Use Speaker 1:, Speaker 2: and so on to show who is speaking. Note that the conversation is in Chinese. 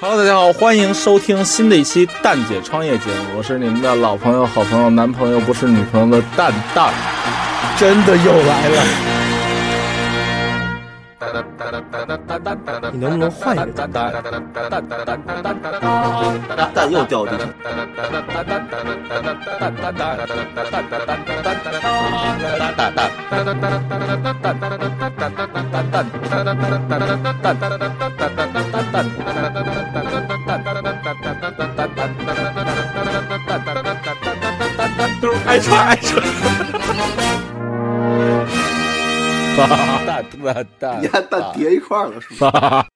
Speaker 1: Hello，大家好，欢迎收听新的一期蛋姐创业节目，我是你们的老朋友、好朋友、男朋友，不是女朋友的蛋蛋，
Speaker 2: 真的又来了。
Speaker 1: 你
Speaker 3: 能不能换一个
Speaker 1: 蛋蛋？蛋又掉了。哒哒哒哒哒哒哒哒哒哒哒哒哒哒哒，都爱踹爱踹，哈哈哈哈哈，哈哈哒哒哒，你
Speaker 2: 还哒叠一块了是
Speaker 1: 吧？